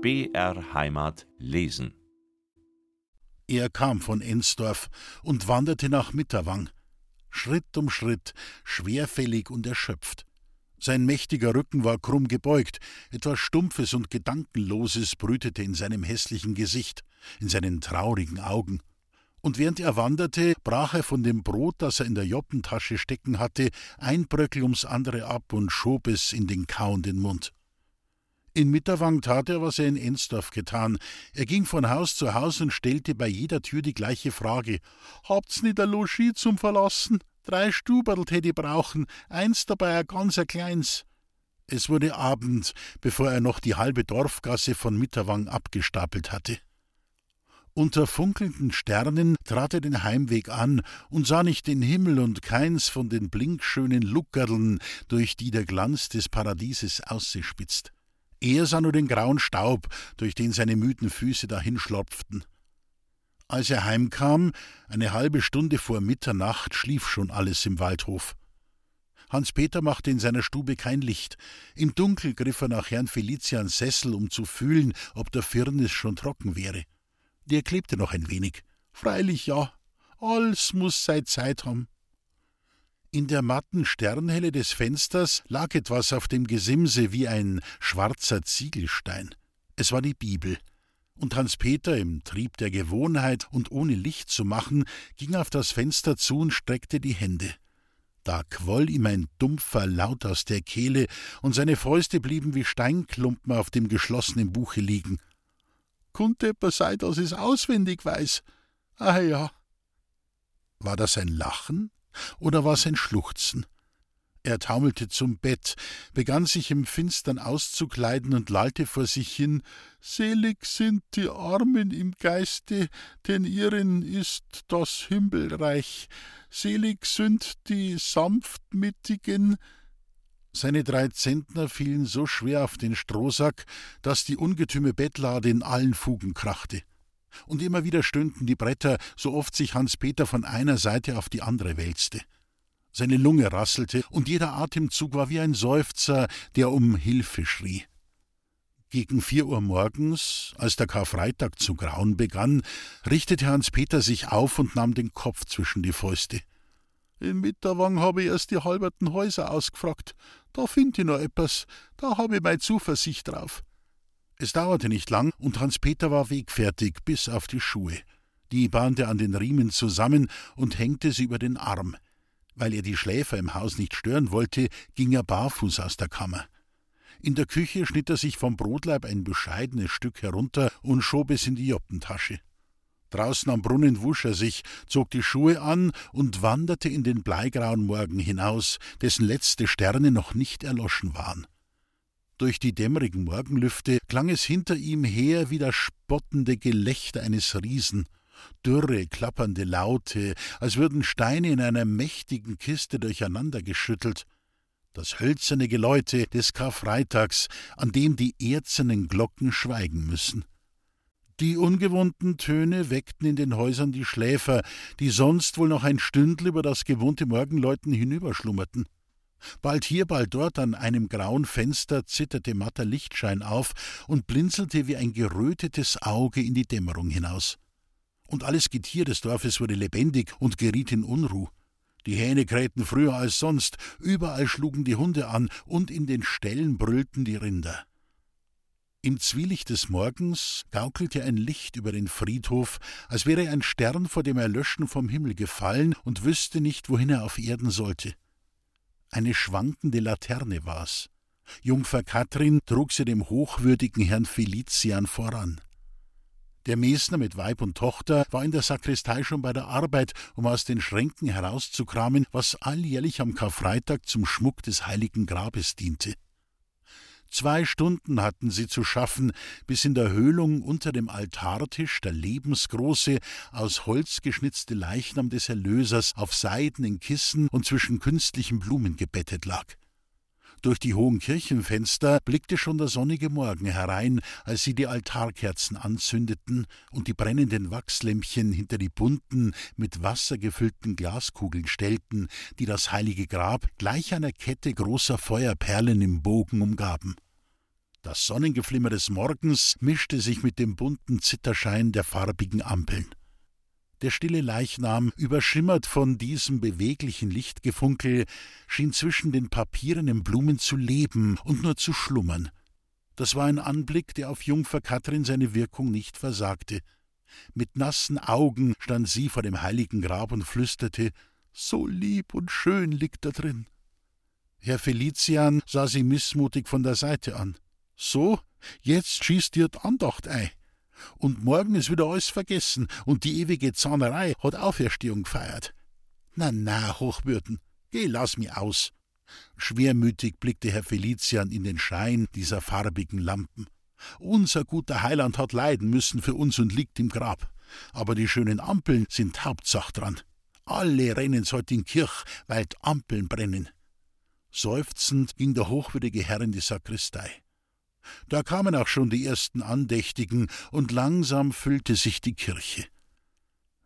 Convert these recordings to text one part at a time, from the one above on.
BR Heimat lesen. Er kam von Ensdorf und wanderte nach Mitterwang, Schritt um Schritt, schwerfällig und erschöpft. Sein mächtiger Rücken war krumm gebeugt, etwas Stumpfes und Gedankenloses brütete in seinem hässlichen Gesicht, in seinen traurigen Augen. Und während er wanderte, brach er von dem Brot, das er in der Joppentasche stecken hatte, ein Bröckel ums andere ab und schob es in den kauenden Mund. In Mitterwang tat er, was er in Ensdorf getan. Er ging von Haus zu Haus und stellte bei jeder Tür die gleiche Frage: Habt's nit ein Logis zum Verlassen? Drei Stuberl tät ich brauchen, eins dabei ein ganz kleins. Es wurde Abend, bevor er noch die halbe Dorfgasse von Mitterwang abgestapelt hatte. Unter funkelnden Sternen trat er den Heimweg an und sah nicht den Himmel und keins von den blinkschönen Luckerln, durch die der Glanz des Paradieses ausspitzt. Er sah nur den grauen Staub, durch den seine müden Füße dahinschlopften. Als er heimkam, eine halbe Stunde vor Mitternacht, schlief schon alles im Waldhof. Hans-Peter machte in seiner Stube kein Licht. Im Dunkel griff er nach Herrn Felicians Sessel, um zu fühlen, ob der Firnis schon trocken wäre. Der klebte noch ein wenig. Freilich ja, alles muss sei Zeit haben. In der matten Sternhelle des Fensters lag etwas auf dem Gesimse wie ein schwarzer Ziegelstein. Es war die Bibel. Und Hans Peter, im Trieb der Gewohnheit und ohne Licht zu machen, ging auf das Fenster zu und streckte die Hände. Da quoll ihm ein dumpfer Laut aus der Kehle, und seine Fäuste blieben wie Steinklumpen auf dem geschlossenen Buche liegen. Etwas sein, dass es auswendig weiß. Ah ja. War das ein Lachen? Oder war es ein Schluchzen? Er taumelte zum Bett, begann sich im Finstern auszukleiden und lallte vor sich hin Selig sind die Armen im Geiste, denn ihren ist das Himmelreich. Selig sind die Sanftmütigen. Seine drei Zentner fielen so schwer auf den Strohsack, dass die ungetüme Bettlade in allen Fugen krachte und immer wieder stöhnten die Bretter, so oft sich Hans Peter von einer Seite auf die andere wälzte. Seine Lunge rasselte, und jeder Atemzug war wie ein Seufzer, der um Hilfe schrie. Gegen vier Uhr morgens, als der Karfreitag zu grauen begann, richtete Hans Peter sich auf und nahm den Kopf zwischen die Fäuste. In Mitterwang habe ich erst die halberten Häuser ausgefragt. Da find ich noch etwas, da habe ich meine Zuversicht drauf. Es dauerte nicht lang, und Hans-Peter war wegfertig bis auf die Schuhe. Die bahnte er an den Riemen zusammen und hängte sie über den Arm. Weil er die Schläfer im Haus nicht stören wollte, ging er barfuß aus der Kammer. In der Küche schnitt er sich vom Brotleib ein bescheidenes Stück herunter und schob es in die Joppentasche. Draußen am Brunnen wusch er sich, zog die Schuhe an und wanderte in den bleigrauen Morgen hinaus, dessen letzte Sterne noch nicht erloschen waren. Durch die dämmerigen Morgenlüfte klang es hinter ihm her wie das spottende Gelächter eines Riesen, dürre, klappernde Laute, als würden Steine in einer mächtigen Kiste durcheinandergeschüttelt. Das hölzerne Geläute des Karfreitags, an dem die erzenen Glocken schweigen müssen. Die ungewohnten Töne weckten in den Häusern die Schläfer, die sonst wohl noch ein Stündel über das gewohnte Morgenläuten hinüberschlummerten. Bald hier, bald dort an einem grauen Fenster zitterte matter Lichtschein auf und blinzelte wie ein gerötetes Auge in die Dämmerung hinaus. Und alles Getier des Dorfes wurde lebendig und geriet in Unruh. Die Hähne krähten früher als sonst, überall schlugen die Hunde an und in den Ställen brüllten die Rinder. Im Zwielicht des Morgens gaukelte ein Licht über den Friedhof, als wäre ein Stern vor dem Erlöschen vom Himmel gefallen und wüsste nicht, wohin er auf Erden sollte. Eine schwankende Laterne war's. Jungfer Katrin trug sie dem hochwürdigen Herrn Felician voran. Der Mesner mit Weib und Tochter war in der Sakristei schon bei der Arbeit, um aus den Schränken herauszukramen, was alljährlich am Karfreitag zum Schmuck des heiligen Grabes diente. Zwei Stunden hatten sie zu schaffen, bis in der Höhlung unter dem Altartisch der lebensgroße, aus Holz geschnitzte Leichnam des Erlösers auf seidenen Kissen und zwischen künstlichen Blumen gebettet lag. Durch die hohen Kirchenfenster blickte schon der sonnige Morgen herein, als sie die Altarkerzen anzündeten und die brennenden Wachslämpchen hinter die bunten, mit Wasser gefüllten Glaskugeln stellten, die das heilige Grab gleich einer Kette großer Feuerperlen im Bogen umgaben. Das Sonnengeflimmer des Morgens mischte sich mit dem bunten Zitterschein der farbigen Ampeln. Der stille Leichnam, überschimmert von diesem beweglichen Lichtgefunkel, schien zwischen den papierenen Blumen zu leben und nur zu schlummern. Das war ein Anblick, der auf Jungfer Katrin seine Wirkung nicht versagte. Mit nassen Augen stand sie vor dem heiligen Grab und flüsterte So lieb und schön liegt da drin. Herr Felician sah sie missmutig von der Seite an. So, jetzt schießt dir Andacht ein. Und morgen ist wieder alles vergessen und die ewige Zahnerei hat Auferstehung gefeiert. Na, na, Hochwürden, geh, lass mi aus. Schwermütig blickte Herr Felician in den Schein dieser farbigen Lampen. Unser guter Heiland hat leiden müssen für uns und liegt im Grab. Aber die schönen Ampeln sind Hauptsach dran. Alle rennen's heut in Kirch, weil Ampeln brennen. Seufzend ging der hochwürdige Herr in die Sakristei. Da kamen auch schon die ersten Andächtigen, und langsam füllte sich die Kirche.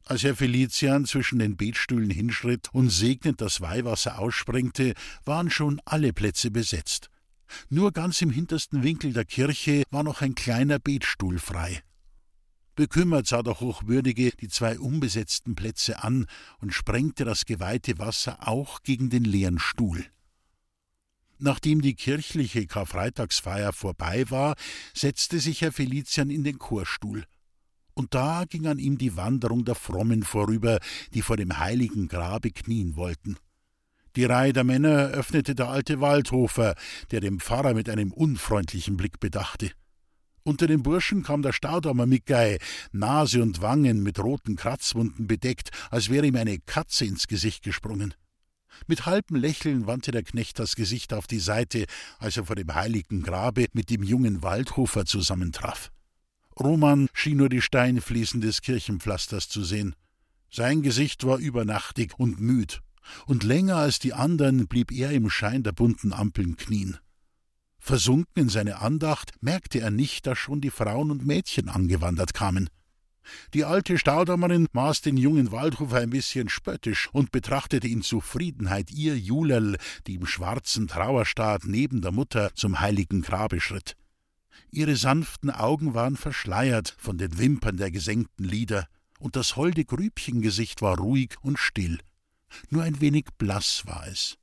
Als Herr Felician zwischen den Betstühlen hinschritt und segnend das Weihwasser aussprengte, waren schon alle Plätze besetzt. Nur ganz im hintersten Winkel der Kirche war noch ein kleiner Betstuhl frei. Bekümmert sah der Hochwürdige die zwei unbesetzten Plätze an und sprengte das geweihte Wasser auch gegen den leeren Stuhl. Nachdem die kirchliche Karfreitagsfeier vorbei war, setzte sich Herr Felician in den Chorstuhl. Und da ging an ihm die Wanderung der Frommen vorüber, die vor dem heiligen Grabe knien wollten. Die Reihe der Männer öffnete der alte Waldhofer, der den Pfarrer mit einem unfreundlichen Blick bedachte. Unter den Burschen kam der Staudammer Mickey, Nase und Wangen mit roten Kratzwunden bedeckt, als wäre ihm eine Katze ins Gesicht gesprungen. Mit halbem Lächeln wandte der Knecht das Gesicht auf die Seite, als er vor dem heiligen Grabe mit dem jungen Waldhofer zusammentraf. Roman schien nur die Steinfliesen des Kirchenpflasters zu sehen. Sein Gesicht war übernachtig und müd, und länger als die anderen blieb er im Schein der bunten Ampeln knien. Versunken in seine Andacht merkte er nicht, dass schon die Frauen und Mädchen angewandert kamen. Die alte Staudammerin maß den jungen Waldhofer ein bisschen spöttisch und betrachtete in Zufriedenheit ihr Julerl, die im schwarzen Trauerstaat neben der Mutter zum heiligen Grabe schritt. Ihre sanften Augen waren verschleiert von den Wimpern der gesenkten Lider, und das holde Grübchengesicht war ruhig und still. Nur ein wenig blass war es.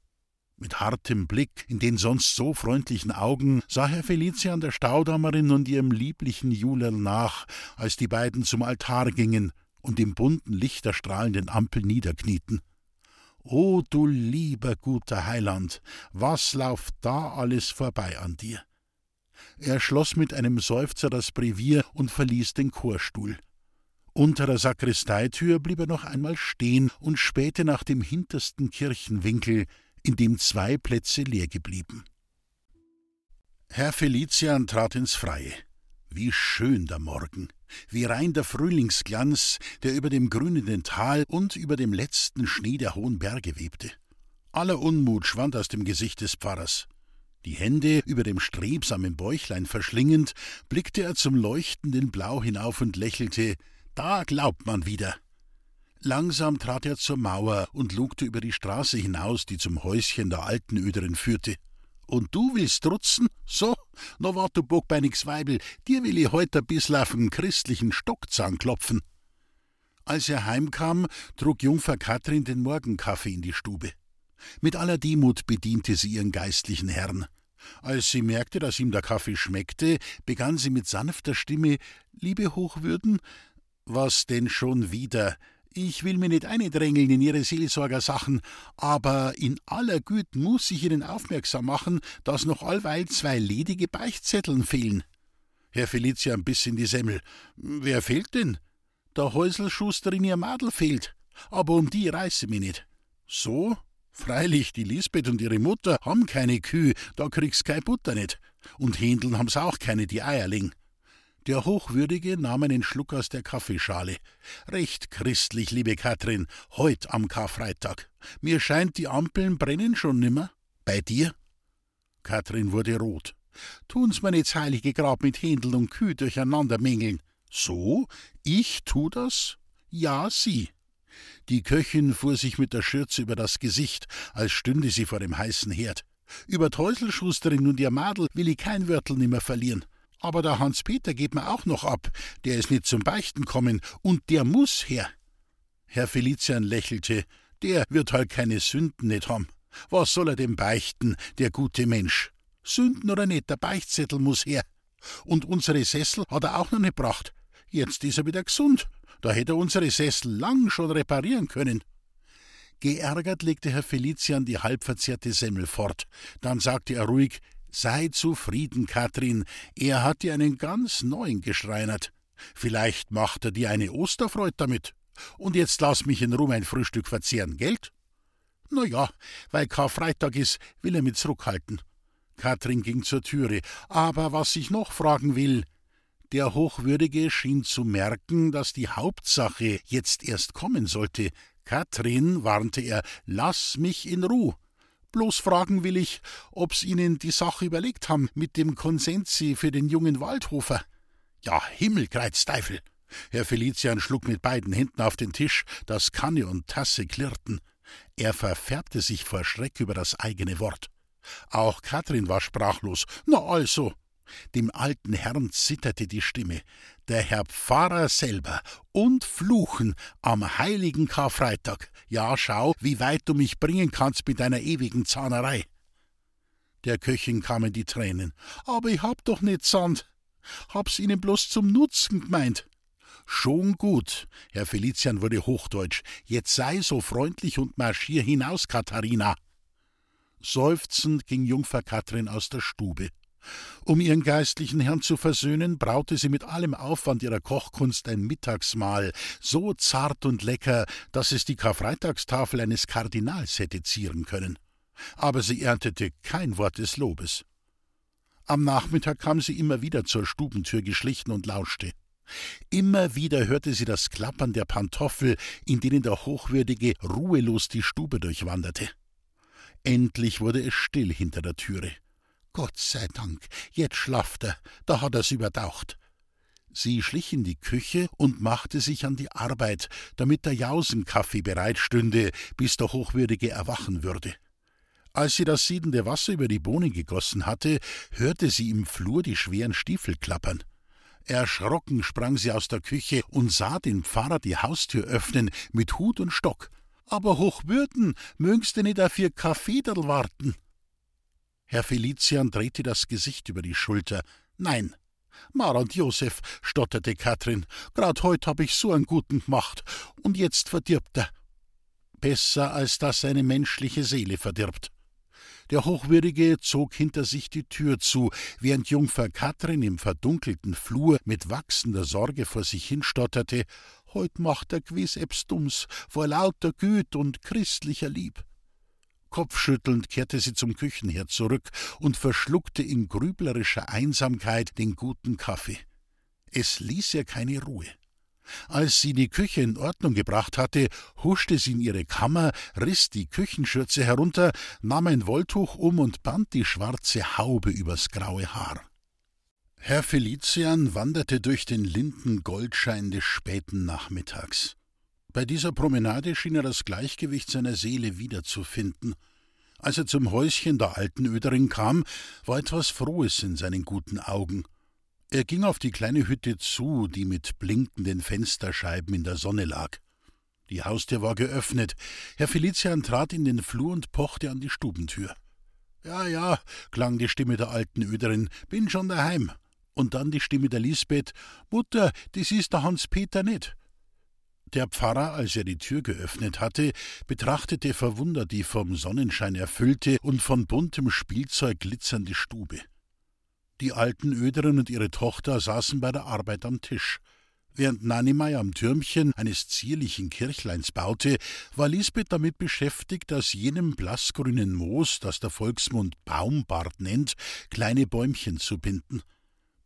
Mit hartem Blick in den sonst so freundlichen Augen sah Herr Felician der Staudammerin und ihrem lieblichen Julerl nach, als die beiden zum Altar gingen und im bunten lichterstrahlenden Ampel niederknieten. O du lieber guter Heiland, was lauft da alles vorbei an dir? Er schloss mit einem Seufzer das Brevier und verließ den Chorstuhl. Unter der Sakristeitür blieb er noch einmal stehen und spähte nach dem hintersten Kirchenwinkel, in dem zwei Plätze leer geblieben. Herr Felician trat ins Freie. Wie schön der Morgen, wie rein der Frühlingsglanz, der über dem grünenden Tal und über dem letzten Schnee der hohen Berge webte. Aller Unmut schwand aus dem Gesicht des Pfarrers. Die Hände über dem strebsamen Bäuchlein verschlingend, blickte er zum leuchtenden Blau hinauf und lächelte, da glaubt man wieder. Langsam trat er zur Mauer und lugte über die Straße hinaus, die zum Häuschen der alten Öderin führte. Und du willst trutzen? So, na wart du bockbeinigs Weibel, dir will ich heut a bissl auf'n christlichen Stockzahn klopfen. Als er heimkam, trug Jungfer Katrin den Morgenkaffee in die Stube. Mit aller Demut bediente sie ihren geistlichen Herrn. Als sie merkte, dass ihm der Kaffee schmeckte, begann sie mit sanfter Stimme Liebe Hochwürden, was denn schon wieder? Ich will mir nicht eindrängeln in Ihre Seelsorgersachen, aber in aller Güte muss ich Ihnen aufmerksam machen, dass noch allweil zwei ledige Beichtzetteln fehlen. Herr Felician biss in die Semmel. Wer fehlt denn? Der Häuselschuster in ihr Madel fehlt, aber um die reiße mich nicht. So? Freilich, die Lisbeth und ihre Mutter haben keine Kühe, da kriegst kein Butter nicht. Und Händeln haben's auch keine, die Eierling. Der Hochwürdige nahm einen Schluck aus der Kaffeeschale. Recht christlich, liebe Katrin, heut am Karfreitag. Mir scheint, die Ampeln brennen schon nimmer. Bei dir? Katrin wurde rot. Tun's mir nicht heilige Grab mit Händel und Kühe durcheinander mengeln. So? Ich tu das? Ja, sie. Die Köchin fuhr sich mit der Schürze über das Gesicht, als stünde sie vor dem heißen Herd. Über Teuselschusterin und ihr Madel will ich kein Wörtel nimmer verlieren. Aber der Hans-Peter geht mir auch noch ab. Der ist nicht zum Beichten kommen und der muss her. Herr Felician lächelte. Der wird halt keine Sünden nicht haben. Was soll er denn beichten, der gute Mensch? Sünden oder nicht, der Beichtzettel muss her. Und unsere Sessel hat er auch noch nicht gebracht. Jetzt ist er wieder gesund. Da hätte er unsere Sessel lang schon reparieren können. Geärgert legte Herr Felician die halbverzehrte Semmel fort. Dann sagte er ruhig: Sei zufrieden, Katrin. Er hat dir einen ganz neuen geschreinert. Vielleicht macht er dir eine Osterfreud damit. Und jetzt lass mich in Ruhe mein Frühstück verzehren, Geld? Na ja, weil Karfreitag ist, will er mit zurückhalten. Katrin ging zur Türe. Aber was ich noch fragen will, der Hochwürdige schien zu merken, dass die Hauptsache jetzt erst kommen sollte. Katrin, warnte er, lass mich in Ruh. Bloß fragen will ich, ob's Ihnen die Sache überlegt haben mit dem Konsensi für den jungen Waldhofer. Ja, Himmelkreuzteufel! Herr Felician schlug mit beiden Händen auf den Tisch, dass Kanne und Tasse klirrten. Er verfärbte sich vor Schreck über das eigene Wort. Auch Katrin war sprachlos. Na also. Dem alten Herrn zitterte die Stimme. Der Herr Pfarrer selber und Fluchen am heiligen Karfreitag. Ja, schau, wie weit du mich bringen kannst mit deiner ewigen Zahnerei. Der Köchin kamen die Tränen. Aber ich hab doch nicht Sand. Hab's ihnen bloß zum Nutzen gemeint. Schon gut. Herr Felician wurde hochdeutsch. Jetzt sei so freundlich und marschier hinaus, Katharina. Seufzend ging Jungfer Katrin aus der Stube. Um ihren geistlichen Herrn zu versöhnen, braute sie mit allem Aufwand ihrer Kochkunst ein Mittagsmahl, so zart und lecker, dass es die Karfreitagstafel eines Kardinals hätte zieren können. Aber sie erntete kein Wort des Lobes. Am Nachmittag kam sie immer wieder zur Stubentür geschlichen und lauschte. Immer wieder hörte sie das Klappern der Pantoffel, in denen der Hochwürdige ruhelos die Stube durchwanderte. Endlich wurde es still hinter der Türe. Gott sei Dank, jetzt schlaft er, da hat er's übertaucht. Sie schlich in die Küche und machte sich an die Arbeit, damit der Jausenkaffee bereitstünde, bis der Hochwürdige erwachen würde. Als sie das siedende Wasser über die Bohnen gegossen hatte, hörte sie im Flur die schweren Stiefel klappern. Erschrocken sprang sie aus der Küche und sah den Pfarrer die Haustür öffnen mit Hut und Stock. Aber Hochwürden, mögst du nicht auf ihr Kaffeederl warten? Herr Felician drehte das Gesicht über die Schulter. Nein. Mara und Josef, stotterte Katrin, grad heut hab ich so einen guten gemacht, und jetzt verdirbt er. Besser, als dass seine menschliche Seele verdirbt. Der Hochwürdige zog hinter sich die Tür zu, während Jungfer Katrin im verdunkelten Flur mit wachsender Sorge vor sich hinstotterte: Heut macht er gewiss ebs Dumms, vor lauter Güt und christlicher Lieb. Kopfschüttelnd kehrte sie zum Küchenherd zurück und verschluckte in grüblerischer Einsamkeit den guten Kaffee. Es ließ ihr keine Ruhe. Als sie die Küche in Ordnung gebracht hatte, huschte sie in ihre Kammer, riß die Küchenschürze herunter, nahm ein Wolltuch um und band die schwarze Haube übers graue Haar. Herr Felician wanderte durch den linden Goldschein des späten Nachmittags. Bei dieser Promenade schien er das Gleichgewicht seiner Seele wiederzufinden. Als er zum Häuschen der alten Öderin kam, war etwas Frohes in seinen guten Augen. Er ging auf die kleine Hütte zu, die mit blinkenden Fensterscheiben in der Sonne lag. Die Haustür war geöffnet. Herr Felician trat in den Flur und pochte an die Stubentür. Ja, ja, klang die Stimme der alten Öderin, bin schon daheim. Und dann die Stimme der Lisbeth, Mutter, das ist der Hans-Peter nicht. Der Pfarrer, als er die Tür geöffnet hatte, betrachtete verwundert die vom Sonnenschein erfüllte und von buntem Spielzeug glitzernde Stube. Die alten Öderin und ihre Tochter saßen bei der Arbeit am Tisch. Während Nanimei am Türmchen eines zierlichen Kirchleins baute, war Lisbeth damit beschäftigt, aus jenem blassgrünen Moos, das der Volksmund Baumbart nennt, kleine Bäumchen zu binden.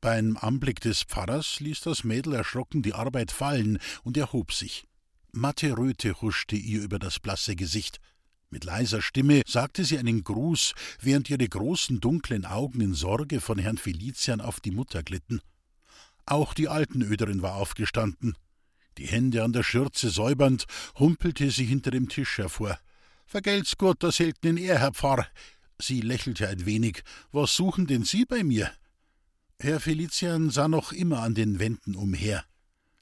Beim Anblick des Pfarrers ließ das Mädel erschrocken die Arbeit fallen und erhob sich. Matte Röte huschte ihr über das blasse Gesicht. Mit leiser Stimme sagte sie einen Gruß, während ihre großen dunklen Augen in Sorge von Herrn Felician auf die Mutter glitten. Auch die Altenöderin war aufgestanden. Die Hände an der Schürze säubernd, humpelte sie hinter dem Tisch hervor. Vergelt's Gott, das hält in er, Herr Pfarr. Sie lächelte ein wenig. Was suchen denn Sie bei mir? Herr Felician sah noch immer an den Wänden umher.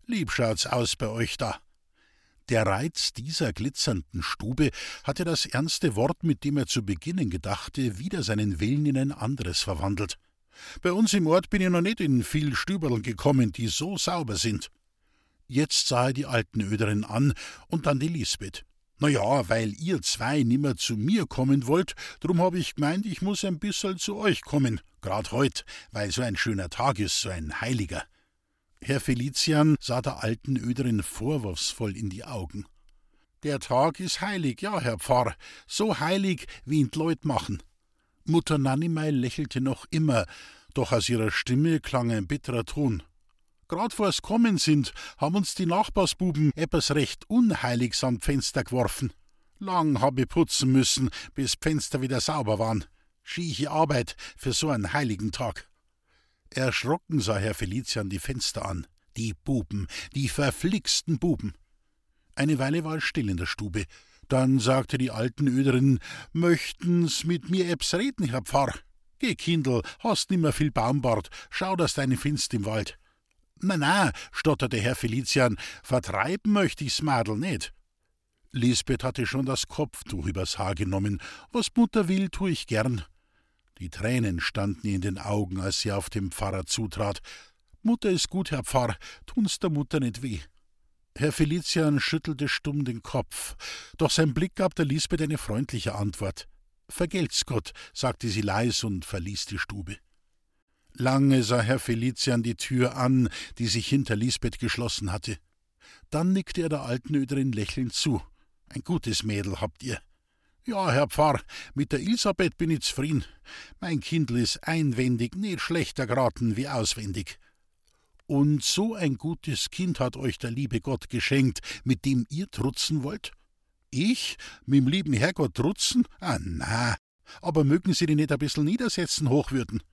Lieb schaut's aus bei euch da. Der Reiz dieser glitzernden Stube hatte das ernste Wort, mit dem er zu beginnen gedachte, wieder seinen Willen in ein anderes verwandelt. Bei uns im Ort bin ich noch nicht in viel Stüberl gekommen, die so sauber sind. Jetzt sah er die alten Öderin an und dann die Lisbeth. Na ja, weil ihr zwei nimmer zu mir kommen wollt, drum hab ich gemeint, ich muss ein bisserl zu euch kommen, grad heut, weil so ein schöner Tag ist, so ein heiliger. Herr Felician sah der alten Öderin vorwurfsvoll in die Augen. Der Tag ist heilig, ja, Herr Pfarr, so heilig, wie ihn Leut machen. Mutter Nanimei lächelte noch immer, doch aus ihrer Stimme klang ein bitterer Ton. Grad vor's Kommen sind, haben uns die Nachbarsbuben etwas recht Unheiliges am Fenster geworfen. Lang hab ich putzen müssen, bis Fenster wieder sauber waren. Schieche Arbeit für so einen heiligen Tag. Erschrocken sah Herr Felician die Fenster an. Die Buben, die verflixten Buben. Eine Weile war es still in der Stube. Dann sagte die alten Öderin, möchten's mit mir ebs reden, Herr Pfarr? Geh, Kindl, hast nimmer viel Baumbart, schau, dass deine Finst im Wald. Na, na, stotterte Herr Felician, vertreiben möchte ich's Madel nicht. Lisbeth hatte schon das Kopftuch übers Haar genommen. Was Mutter will, tu ich gern. Die Tränen standen ihr in den Augen, als sie auf den Pfarrer zutrat. Mutter ist gut, Herr Pfarr, tun's der Mutter nicht weh. Herr Felician schüttelte stumm den Kopf, doch sein Blick gab der Lisbeth eine freundliche Antwort. Vergelt's Gott, sagte sie leis und verließ die Stube. Lange sah Herr Felician die Tür an, die sich hinter Lisbeth geschlossen hatte. Dann nickte er der alten Öderin lächelnd zu. Ein gutes Mädel habt ihr. Ja, Herr Pfarr, mit der Elisabeth bin ich zufrieden. Mein Kindl ist einwendig nicht schlechter geraten wie auswendig. Und so ein gutes Kind hat euch der liebe Gott geschenkt, mit dem ihr trutzen wollt? Ich? Mit'm lieben Herrgott trutzen? Ah, na. Aber mögen Sie die nicht ein bissel niedersetzen, Hochwürden?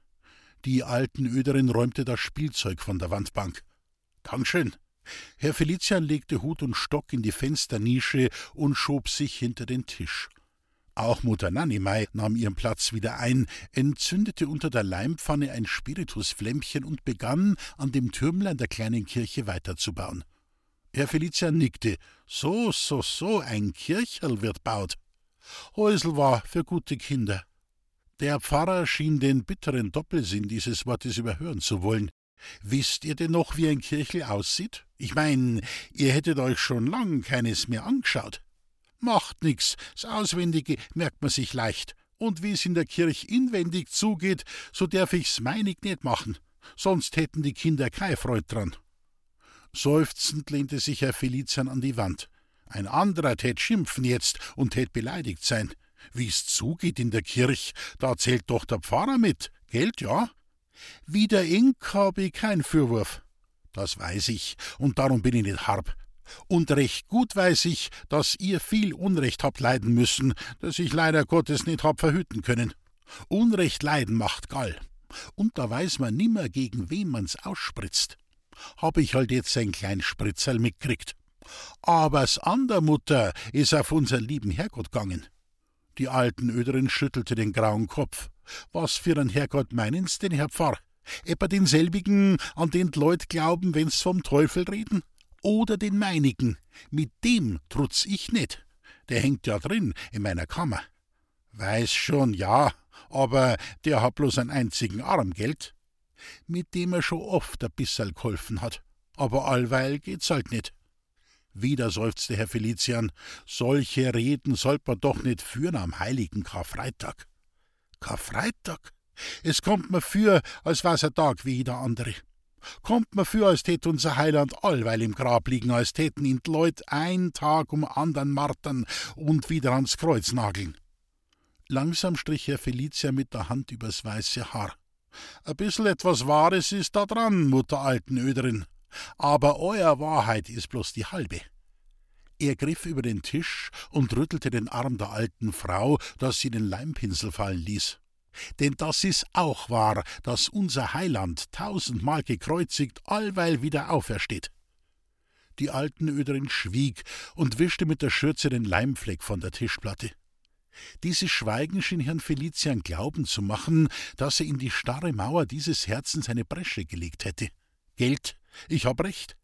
Die alten Öderin räumte das Spielzeug von der Wandbank. Dankeschön. Herr Felician legte Hut und Stock in die Fensternische und schob sich hinter den Tisch. Auch Mutter Nanimei nahm ihren Platz wieder ein, entzündete unter der Leimpfanne ein Spiritusflämmchen und begann, an dem Türmlein der kleinen Kirche weiterzubauen. Herr Felician nickte. So, so, so, ein Kircherl wird baut. Häusl war für gute Kinder. Der Pfarrer schien den bitteren Doppelsinn dieses Wortes überhören zu wollen. Wisst ihr denn noch, wie ein Kirchel aussieht? Ich mein, ihr hättet euch schon lang keines mehr angeschaut. Macht nix, das Auswendige merkt man sich leicht. Und wie's in der Kirch inwendig zugeht, so darf ich's meinig nicht machen. Sonst hätten die Kinder keine Freude dran. Seufzend lehnte sich Herr Felician an die Wand. Ein anderer tät schimpfen jetzt und tät beleidigt sein. Wie's zugeht in der Kirch, da zählt doch der Pfarrer mit, Geld, ja? Wie der Ink hab ich kein Fürwurf. Das weiß ich, und darum bin ich nicht harb. Und recht gut weiß ich, dass ihr viel Unrecht habt leiden müssen, das ich leider Gottes nicht hab verhüten können. Unrecht leiden macht Gall. Und da weiß man nimmer, gegen wen man's ausspritzt. Hab ich halt jetzt ein klein Spritzerl mitkriegt. Aber's an der Mutter is auf unser lieben Herrgott gangen. Die alten Öderin schüttelte den grauen Kopf. Was für ein Herrgott meinen's denn, Herr Pfarr? Etwa denselbigen, an den Leut glauben, wenn's vom Teufel reden? Oder den meinigen? Mit dem trutz ich nicht. Der hängt ja drin in meiner Kammer. Weiß schon, ja, aber der hat bloß einen einzigen Arm, gelt? Mit dem er schon oft ein bisserl geholfen hat. Aber allweil geht's halt nicht. Wieder seufzte Herr Felician, solche Reden sollt man doch nicht führen am heiligen Karfreitag. Karfreitag? Es kommt mir für, als war's ein Tag wie jeder andere. Kommt mir für, als tät unser Heiland allweil im Grab liegen, als täten ihn die Leut ein Tag um andern martern und wieder ans Kreuz nageln. Langsam strich Herr Felicia mit der Hand übers weiße Haar. Ein bissel etwas Wahres ist da dran, Mutter alten Öderin. Aber euer Wahrheit ist bloß die halbe. Er griff über den Tisch und rüttelte den Arm der alten Frau, dass sie den Leimpinsel fallen ließ. Denn das ist auch wahr, dass unser Heiland tausendmal gekreuzigt allweil wieder aufersteht. Die alten Öderin schwieg und wischte mit der Schürze den Leimfleck von der Tischplatte. Dieses Schweigen schien Herrn Felician glauben zu machen, dass er in die starre Mauer dieses Herzens eine Bresche gelegt hätte. Geld, ich hab recht.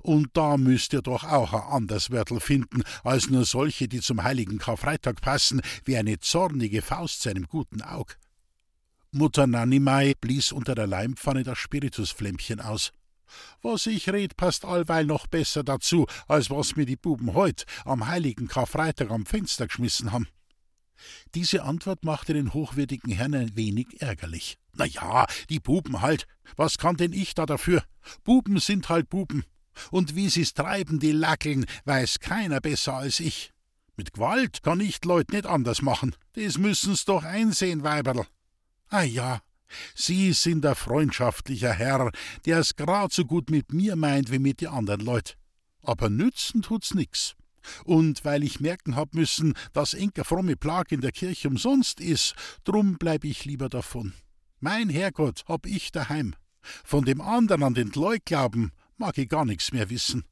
Und da müsst ihr doch auch ein anderes Wörtel finden, als nur solche, die zum heiligen Karfreitag passen, wie eine zornige Faust seinem guten Aug. Mutter Nanimei blies unter der Leimpfanne das Spiritusflämmchen aus. Was ich red, passt allweil noch besser dazu, als was mir die Buben heut am heiligen Karfreitag am Fenster geschmissen haben. Diese Antwort machte den hochwürdigen Herrn ein wenig ärgerlich. Na ja, die Buben halt. Was kann denn ich da dafür? Buben sind halt Buben. Und wie sie's treiben, die Lackeln, weiß keiner besser als ich. Mit Gewalt kann ich Leut nicht anders machen. Das müssen's doch einsehen, Weiberl. Ah ja, Sie sind ein freundschaftlicher Herr, der es grad so gut mit mir meint wie mit die anderen Leut. Aber nützen tut's nix. Und weil ich merken hab müssen, dass enker fromme Plag in der Kirche umsonst is, drum bleib ich lieber davon. Mein Herrgott hab ich daheim. Von dem anderen an den Leugglauben mag ich gar nix mehr wissen.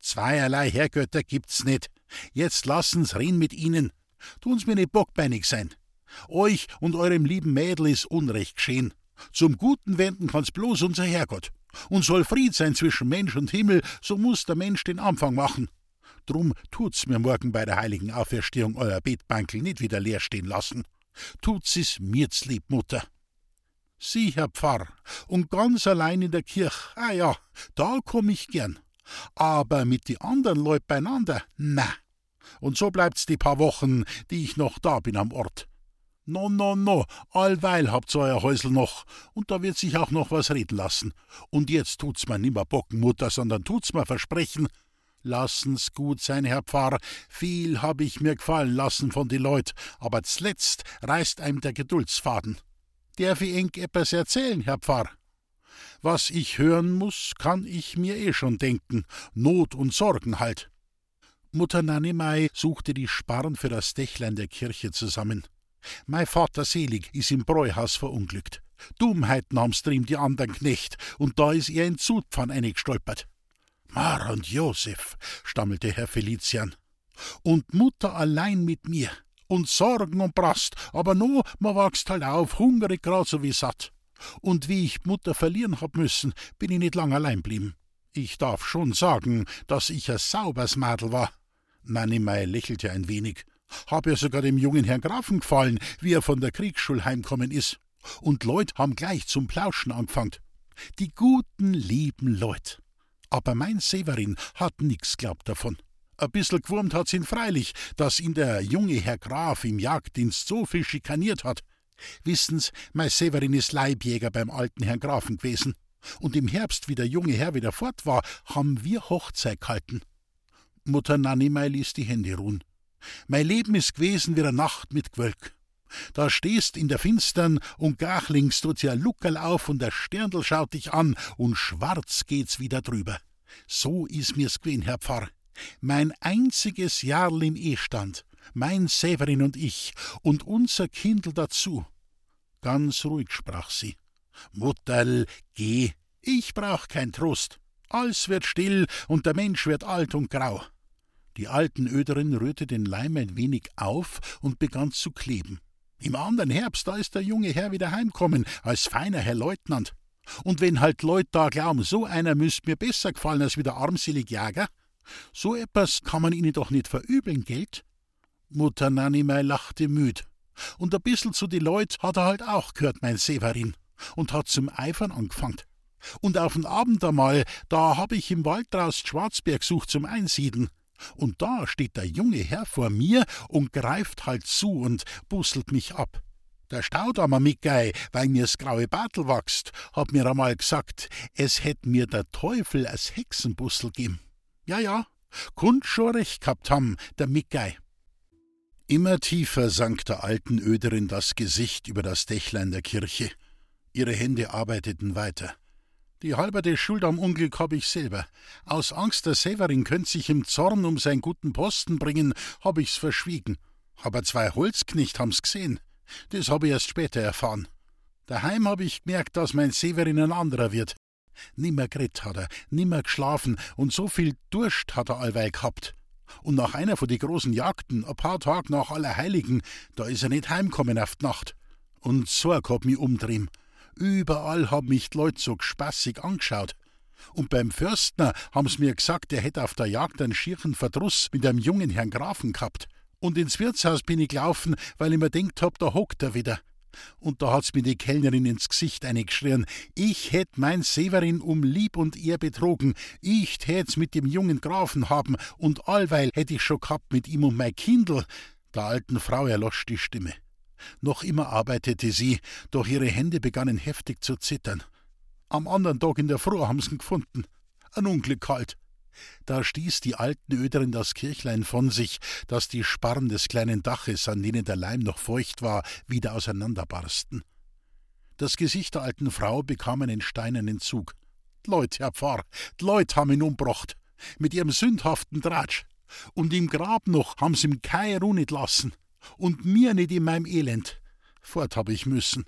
Zweierlei Herrgötter gibt's nicht. Jetzt lassen's reden mit ihnen. Tun's mir nicht bockbeinig sein. Euch und eurem lieben Mädel ist Unrecht geschehen. Zum Guten wenden kann's bloß unser Herrgott. Und soll Fried sein zwischen Mensch und Himmel, so muss der Mensch den Anfang machen. Drum tut's mir morgen bei der heiligen Auferstehung euer Betbankel nicht wieder leer stehen lassen. Tut's es mir's lieb, Mutter. Sie, Herr Pfarr, und ganz allein in der Kirch, ah ja, da komm ich gern. Aber mit die anderen Leut beieinander, na. Und so bleibt's die paar Wochen, die ich noch da bin am Ort. No, no, no, allweil habt's euer Häusl noch, und da wird sich auch noch was reden lassen. Und jetzt tut's mir nimmer bocken, Mutter, sondern tut's mir versprechen. Lassen's gut sein, Herr Pfarr, viel hab ich mir gefallen lassen von die Leut, aber zletzt reißt einem der Geduldsfaden. Darf ich eng etwas erzählen, Herr Pfarr? Was ich hören muss, kann ich mir eh schon denken, Not und Sorgen halt. Mutter Nannemei suchte die Sparren für das Dächlein der Kirche zusammen. Mein Vater selig is im Bräuhaus verunglückt. Dummheiten haben's drin die andern Knecht, und da is er in Zutpfann eingestolpert. Mar und Josef, stammelte Herr Felician. Und Mutter allein mit mir. Und Sorgen und Brast, aber no, ma wächst halt auf, hungrig grad so wie satt. Und wie ich Mutter verlieren hab müssen, bin ich nicht lang allein blieben. Ich darf schon sagen, dass ich ein saubers Madel war. Nanimei lächelte ein wenig. Hab ja sogar dem jungen Herrn Grafen gefallen, wie er von der Kriegsschule heimkommen is. Und Leut haben gleich zum Plauschen angefangen. Die guten, lieben Leut. Aber mein Severin hat nix glaubt davon. Ein bissel gewurmt hat's ihn freilich, dass ihn der junge Herr Graf im Jagddienst so viel schikaniert hat. Wissen's, mein Severin ist Leibjäger beim alten Herrn Grafen gewesen. Und im Herbst, wie der junge Herr wieder fort war, haben wir Hochzeit gehalten. Mutter Nanimei ließ die Hände ruhen. Mein Leben ist gewesen wie eine Nacht mit Gewölk. Da stehst in der Finstern und gachlings tut ja Luckerl auf und der Sterndl schaut dich an und schwarz geht's wieder drüber. So is mir's gewesen, Herr Pfarr. Mein einziges Jahrl im Ehestand, mein Severin und ich und unser Kindl dazu. Ganz ruhig sprach sie. Mutterl, geh, ich brauch kein Trost. Alles wird still und der Mensch wird alt und grau. Die alten Öderin rührte den Leim ein wenig auf und begann zu kleben. Im andern Herbst, da ist der junge Herr wieder heimkommen, als feiner Herr Leutnant. Und wenn halt Leut da glauben, so einer müsst mir besser gefallen als wie der armselig Jäger, so etwas kann man ihnen doch nicht verübeln, Geld? Mutter Nanimei lachte müd. Und ein bissel zu die Leut hat er halt auch gehört, mein Severin, und hat zum Eifern angefangen. Und auf'n Abend einmal, da hab ich im Wald draußen Schwarzberg sucht zum Einsieden. Und da steht der junge Herr vor mir und greift halt zu und busselt mich ab. Der Staudammer Mickey, weil mir's graue Bartel wächst, hat mir einmal gesagt, es hätt mir der Teufel als Hexenbussel geben. Ja, ja, kund schon recht gehabt haben, der Mickey. Immer tiefer sank der alten Öderin das Gesicht über das Dächlein der Kirche. Ihre Hände arbeiteten weiter. Die halberte Schuld am Unglück hab ich selber. Aus Angst, der Severin könnt sich im Zorn um seinen guten Posten bringen, hab ich's verschwiegen. Aber zwei Holzknecht haben's gesehen. Das hab ich erst später erfahren. Daheim hab ich gemerkt, dass mein Severin ein anderer wird. Nimmer gret hat er, nimmer geschlafen und so viel Durst hat er allweil gehabt. Und nach einer von die großen Jagden, ein paar Tage nach Allerheiligen, da is er nicht heimkommen auf die Nacht. Und Sorg hat mich umdrehen. Überall haben mich die Leute so spaßig angeschaut. Und beim Förstner haben's mir gesagt, er hätte auf der Jagd einen schierchen Verdruss mit einem jungen Herrn Grafen gehabt. Und ins Wirtshaus bin ich gelaufen, weil ich mir denkt hab, da hockt er wieder. Und da hat's mir die Kellnerin ins Gesicht eingeschrien. Ich hätt mein Severin um Lieb und Ehr betrogen. Ich tät's mit dem jungen Grafen haben und allweil hätt ich schon gehabt mit ihm und mein Kindl. Der alten Frau erlosch die Stimme. Noch immer arbeitete sie, doch ihre Hände begannen heftig zu zittern. Am anderen Tag in der Früh haben's ihn gefunden. Ein Unglück halt. Da stieß die alten Öderin das Kirchlein von sich, dass die Sparren des kleinen Daches, an denen der Leim noch feucht war, wieder auseinanderbarsten. Das Gesicht der alten Frau bekam einen steinernen Zug. D'Leut, Herr Pfarr, d'Leut haben ihn umbrocht, mit ihrem sündhaften Tratsch. Und im Grab noch haben sie ihm keine Ruhe nicht lassen. Und mir nicht in meinem Elend. Fort hab ich müssen.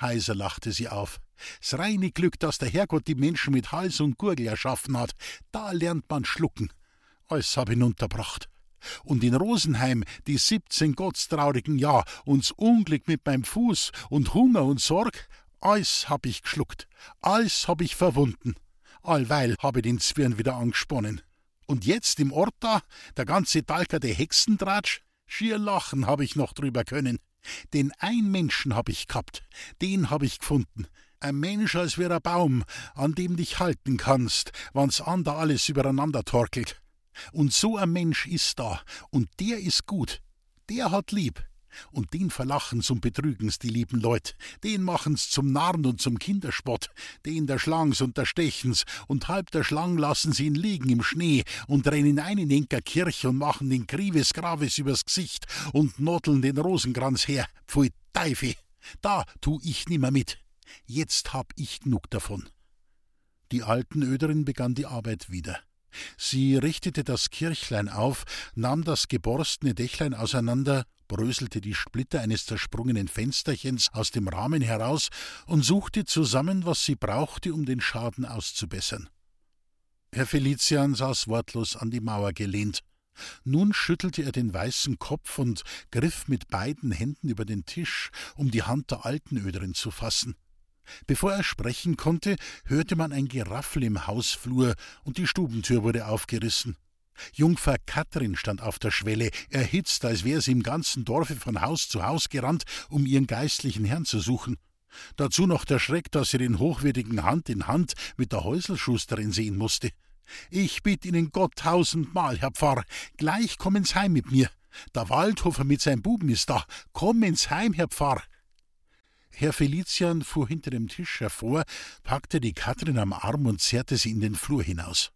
Heiser lachte sie auf. Das reine Glück, dass der Herrgott die Menschen mit Hals und Gurgel erschaffen hat, da lernt man schlucken. Alles hab unterbracht. Und in Rosenheim die siebzehn gottstraurigen Jahr uns Unglück mit meinem Fuß und Hunger und Sorg, alles hab ich geschluckt, alles hab ich verwunden. Allweil hab ich den Zwirn wieder angesponnen. Und jetzt im Ort da, der ganze Talker der Hexentratsch, schier lachen hab ich noch drüber können. Den ein Menschen hab ich gehabt, den hab ich gefunden. Ein Mensch als wär ein Baum, an dem dich halten kannst, wann's ander alles übereinander torkelt. Und so ein Mensch ist da, und der ist gut, der hat lieb. Und den verlachen's und betrügen's die lieben Leut, den machen's zum Narren und zum Kinderspott, den der Schlangs und der Stechens, und halb der Schlang lassen sie ihn liegen im Schnee und rennen ein in enker Kirche und machen den Krives Graves übers Gesicht und nodeln den Rosenkranz her. Pfui Teufel, da tu ich nimmer mit. Jetzt hab ich genug davon. Die alten Öderin begann die Arbeit wieder. Sie richtete das Kirchlein auf, nahm das geborstene Dächlein auseinander, bröselte die Splitter eines zersprungenen Fensterchens aus dem Rahmen heraus und suchte zusammen, was sie brauchte, um den Schaden auszubessern. Herr Felician saß wortlos an die Mauer gelehnt. Nun schüttelte er den weißen Kopf und griff mit beiden Händen über den Tisch, um die Hand der alten Öderin zu fassen. Bevor er sprechen konnte, hörte man ein Geraffel im Hausflur und die Stubentür wurde aufgerissen. Jungfer Katrin stand auf der Schwelle, erhitzt, als wäre sie im ganzen Dorfe von Haus zu Haus gerannt, um ihren geistlichen Herrn zu suchen. Dazu noch der Schreck, dass sie den hochwürdigen Hand in Hand mit der Häuselschusterin sehen musste. Ich bitt Ihnen Gott tausendmal, Herr Pfarr, gleich kommen's heim mit mir. Der Waldhofer mit seinem Buben ist da. Kommen's heim, Herr Pfarr. Herr Felician fuhr hinter dem Tisch hervor, packte die Katrin am Arm und zerrte sie in den Flur hinaus.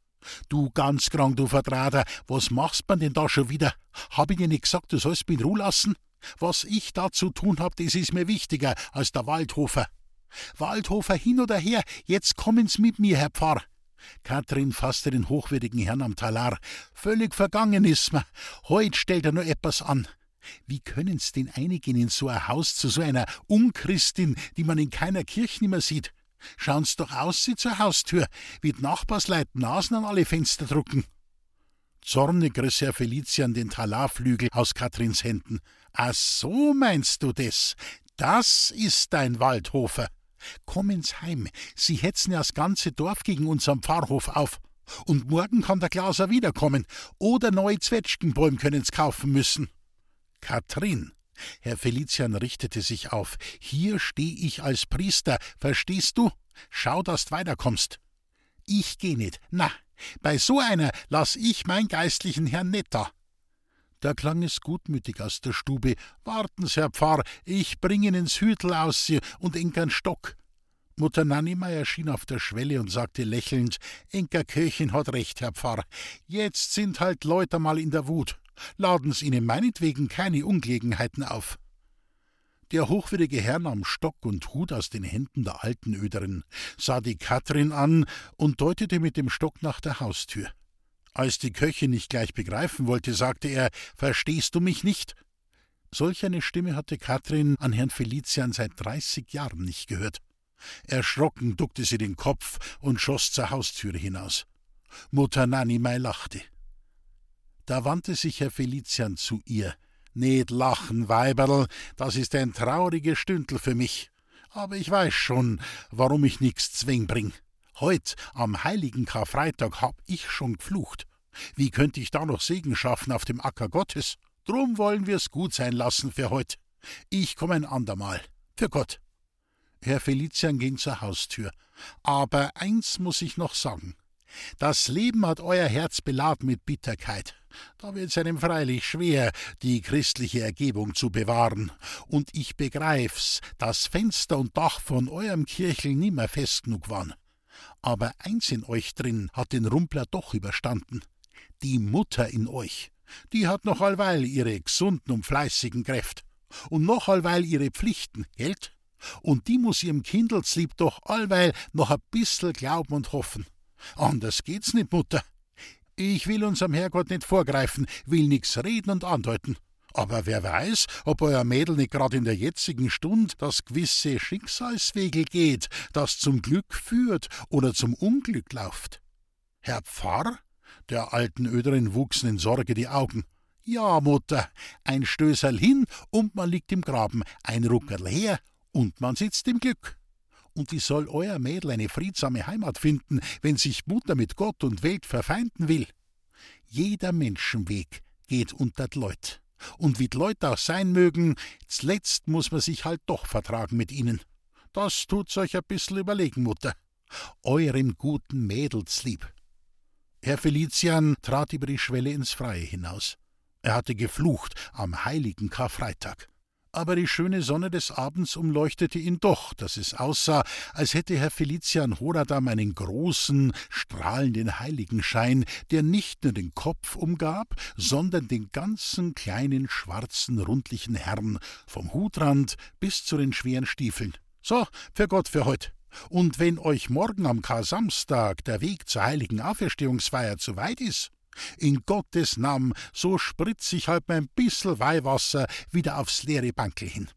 Du ganz krank, du Vertrater, was machst man denn da schon wieder? Hab ich dir nicht gesagt, du sollst mich in Ruhe lassen? Was ich da zu tun hab, das ist mir wichtiger als der Waldhofer. Waldhofer hin oder her, jetzt kommen's mit mir, Herr Pfarr. Katrin fasste den hochwürdigen Herrn am Talar. Völlig vergangen ist mir. Heut stellt er nur etwas an. Wie können's denn einigen in so ein Haus zu so einer Unchristin, die man in keiner Kirche nimmer sieht? Schauen's doch aus sie zur Haustür, wie d Nachbarsleit Nasen an alle Fenster drucken. Zornig riss Herr Felician den Talarflügel aus Katrins Händen. Ach so meinst du das? Das ist dein Waldhofer. Komm ins Heim, sie hetzen ja das ganze Dorf gegen unseren Pfarrhof auf. Und morgen kann der Klauser wiederkommen, oder neue Zwetschgenbäume können's kaufen müssen. Katrin, Herr Felician richtete sich auf. Hier steh ich als Priester, verstehst du? Schau, dass du weiterkommst. Ich geh nicht. Na, bei so einer lass ich mein geistlichen Herrn nicht da. Klang es gutmütig aus der Stube. Warten's, Herr Pfarr, ich bring ihn ins Hütel aus und Enkern Stock. Mutter Nanima erschien auf der Schwelle und sagte lächelnd: Enker hat recht, Herr Pfarr. Jetzt sind halt Leute mal in der Wut laden's ihnen meinetwegen keine Ungelegenheiten auf. Der hochwürdige Herr nahm Stock und Hut aus den Händen der alten Öderin, sah die Katrin an und deutete mit dem Stock nach der Haustür. Als die Köchin nicht gleich begreifen wollte, sagte er: Verstehst du mich nicht? Solch eine Stimme hatte Katrin an Herrn Felician seit dreißig Jahren nicht gehört. Erschrocken duckte sie den Kopf und schoss zur Haustüre hinaus. Mutter Nanimei lachte. Da wandte sich Herr Felician zu ihr. Nicht lachen, Weiberl, das ist ein trauriges Stündel für mich. Aber ich weiß schon, warum ich nix zwing bring. Heut, am heiligen Karfreitag, hab ich schon geflucht. Wie könnte ich da noch Segen schaffen auf dem Acker Gottes? Drum wollen wir's gut sein lassen für heut. Ich komm ein andermal. Für Gott. Herr Felician ging zur Haustür. Aber eins muss ich noch sagen. Das Leben hat euer Herz beladen mit Bitterkeit. Da wird's einem freilich schwer, die christliche Ergebung zu bewahren. Und ich begreif's, dass Fenster und Dach von eurem Kirchel nimmer fest genug waren. Aber eins in euch drin hat den Rumpler doch überstanden. Die Mutter in euch. Die hat noch allweil ihre gesunden und fleißigen Kräfte. Und noch allweil ihre Pflichten, gelt? Und die muss ihrem Kindelslieb doch allweil noch a bissel glauben und hoffen. Anders geht's nicht, Mutter. Ich will unserem Herrgott nicht vorgreifen, will nix reden und andeuten. Aber wer weiß, ob euer Mädel nicht grad in der jetzigen Stund das gewisse Schicksalswegel geht, das zum Glück führt oder zum Unglück lauft. Herr Pfarr? Der alten Öderin wuchsen in Sorge die Augen. Ja, Mutter, ein Stößerl hin und man liegt im Graben, ein Ruckerl her und man sitzt im Glück. Und wie soll euer Mädel eine friedsame Heimat finden, wenn sich Mutter mit Gott und Welt verfeinden will? Jeder Menschenweg geht unter d Leut. Und wie d Leut auch sein mögen, zuletzt muss man sich halt doch vertragen mit ihnen. Das tut's euch ein bissel überlegen, Mutter. Eurem guten Mädelslieb. Herr Felician trat über die Schwelle ins Freie hinaus. Er hatte geflucht am heiligen Karfreitag aber die schöne Sonne des Abends umleuchtete ihn doch, dass es aussah, als hätte Herr Felician Horadam einen großen, strahlenden Heiligenschein, der nicht nur den Kopf umgab, sondern den ganzen kleinen, schwarzen, rundlichen Herrn, vom Hutrand bis zu den schweren Stiefeln. So, für Gott für heut. Und wenn euch morgen am Kar-Samstag der Weg zur heiligen Auferstehungsfeier zu weit ist, in Gottes Namen, so spritz ich halt mein bissel Weihwasser wieder aufs leere Bankel hin.